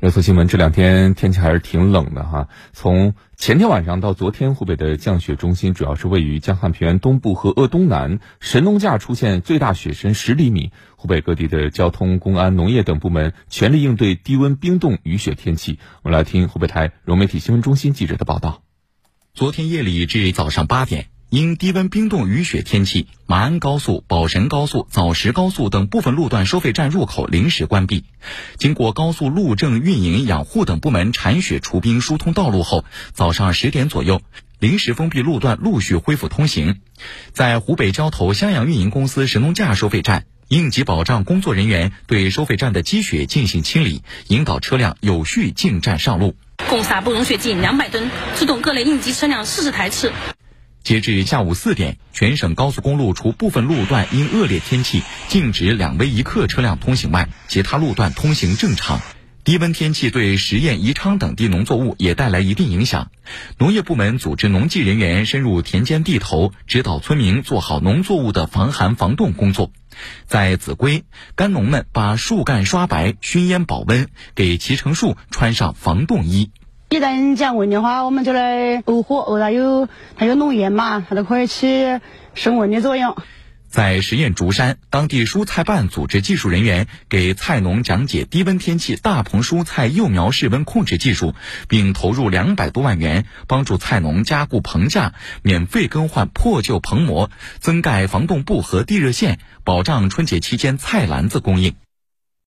热搜新闻：这两天天气还是挺冷的哈。从前天晚上到昨天，湖北的降雪中心主要是位于江汉平原东部和鄂东南，神农架出现最大雪深十厘米。湖北各地的交通、公安、农业等部门全力应对低温、冰冻、雨雪天气。我们来听湖北台融媒体新闻中心记者的报道。昨天夜里至早上八点。因低温、冰冻、雨雪天气，马鞍高速、保神高速、枣石高速等部分路段收费站入口临时关闭。经过高速路政、运营、养护等部门铲雪除冰、疏通道路后，早上十点左右，临时封闭路段陆续恢复通行。在湖北交投襄阳运营公司神农架收费站，应急保障工作人员对收费站的积雪进行清理，引导车辆有序进站上路。共撒布融雪近两百吨，出动各类应急车辆四十台次。截至下午四点，全省高速公路除部分路段因恶劣天气禁止两微一克车辆通行外，其他路段通行正常。低温天气对十堰、宜昌等地农作物也带来一定影响。农业部门组织农技人员深入田间地头，指导村民做好农作物的防寒防冻工作。在秭归，干农们把树干刷白、熏烟保温，给脐橙树穿上防冻衣。一旦降温的话，我们就来沤火，沤它有它有浓烟嘛，它都可以起升温的作用。在十堰竹山，当地蔬菜办组织技术人员给菜农讲解低温天气大棚蔬菜幼苗室温控制技术，并投入两百多万元，帮助菜农加固棚架，免费更换破旧棚膜，增盖防冻布和地热线，保障春节期间菜篮子供应。